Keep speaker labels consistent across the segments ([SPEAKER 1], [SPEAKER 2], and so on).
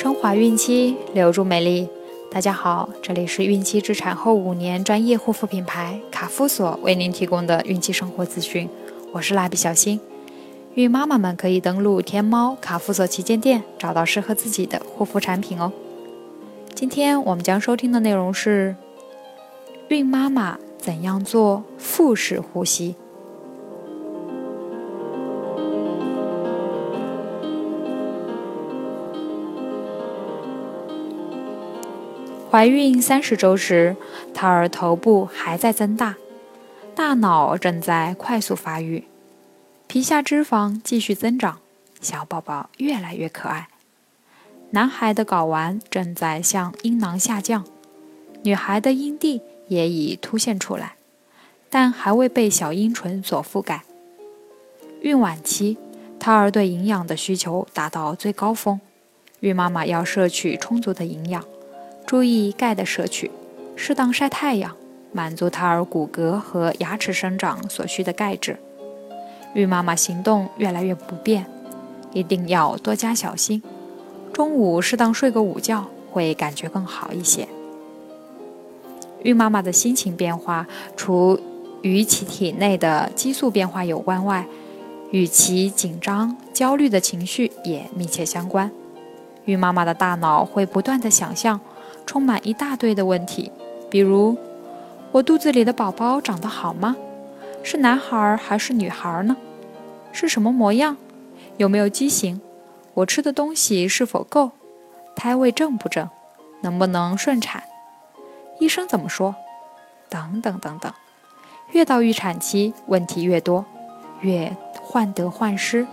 [SPEAKER 1] 升华孕期，留住美丽。大家好，这里是孕期至产后五年专业护肤品牌卡夫索为您提供的孕期生活资讯。我是蜡笔小新，孕妈妈们可以登录天猫卡夫索旗舰店，找到适合自己的护肤产品哦。今天我们将收听的内容是：孕妈妈怎样做腹式呼吸？怀孕三十周时，胎儿头部还在增大，大脑正在快速发育，皮下脂肪继续增长，小宝宝越来越可爱。男孩的睾丸正在向阴囊下降，女孩的阴蒂也已凸现出来，但还未被小阴唇所覆盖。孕晚期，胎儿对营养的需求达到最高峰，孕妈妈要摄取充足的营养。注意钙的摄取，适当晒太阳，满足胎儿骨骼和牙齿生长所需的钙质。孕妈妈行动越来越不便，一定要多加小心。中午适当睡个午觉，会感觉更好一些。孕妈妈的心情变化，除与其体内的激素变化有关外，与其紧张、焦虑的情绪也密切相关。孕妈妈的大脑会不断的想象。充满一大堆的问题，比如我肚子里的宝宝长得好吗？是男孩还是女孩呢？是什么模样？有没有畸形？我吃的东西是否够？胎位正不正？能不能顺产？医生怎么说？等等等等。越到预产期，问题越多，越患得患失，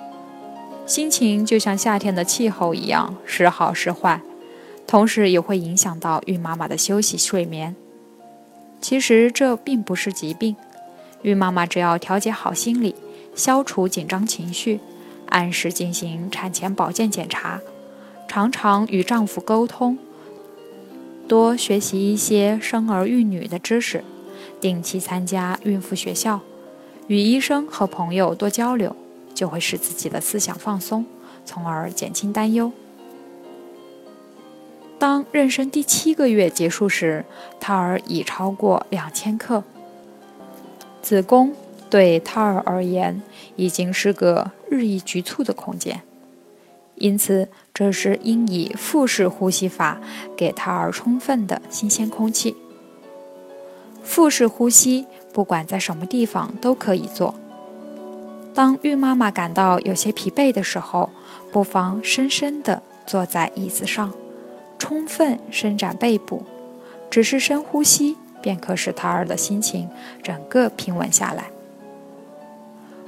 [SPEAKER 1] 心情就像夏天的气候一样，时好时坏。同时也会影响到孕妈妈的休息睡眠。其实这并不是疾病，孕妈妈只要调节好心理，消除紧张情绪，按时进行产前保健检查，常常与丈夫沟通，多学习一些生儿育女的知识，定期参加孕妇学校，与医生和朋友多交流，就会使自己的思想放松，从而减轻担忧。当妊娠第七个月结束时，胎儿已超过两千克。子宫对胎儿而言已经是个日益局促的空间，因此这时应以腹式呼吸法给胎儿充分的新鲜空气。腹式呼吸不管在什么地方都可以做。当孕妈妈感到有些疲惫的时候，不妨深深地坐在椅子上。充分伸展背部，只是深呼吸，便可使胎儿的心情整个平稳下来。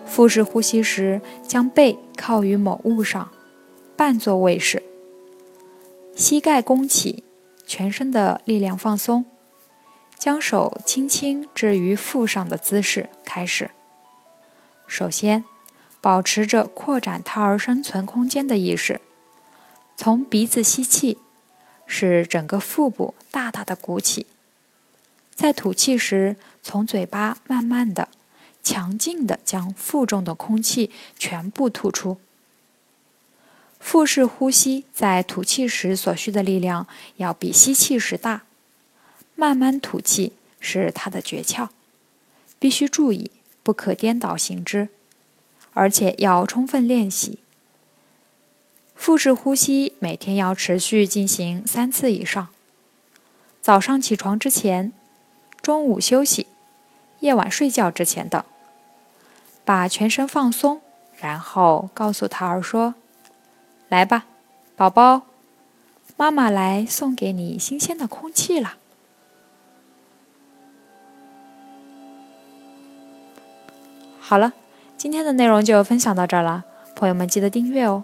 [SPEAKER 1] 腹式呼吸时，将背靠于某物上，半坐位式，膝盖弓起，全身的力量放松，将手轻轻置于腹上的姿势开始。首先，保持着扩展胎儿生存空间的意识，从鼻子吸气。使整个腹部大大的鼓起，在吐气时，从嘴巴慢慢的、强劲的将腹中的空气全部吐出。腹式呼吸在吐气时所需的力量要比吸气时大，慢慢吐气是它的诀窍，必须注意不可颠倒行之，而且要充分练习。腹式呼吸每天要持续进行三次以上。早上起床之前、中午休息、夜晚睡觉之前等，把全身放松，然后告诉胎儿说：“来吧，宝宝，妈妈来送给你新鲜的空气了。”好了，今天的内容就分享到这儿了，朋友们记得订阅哦。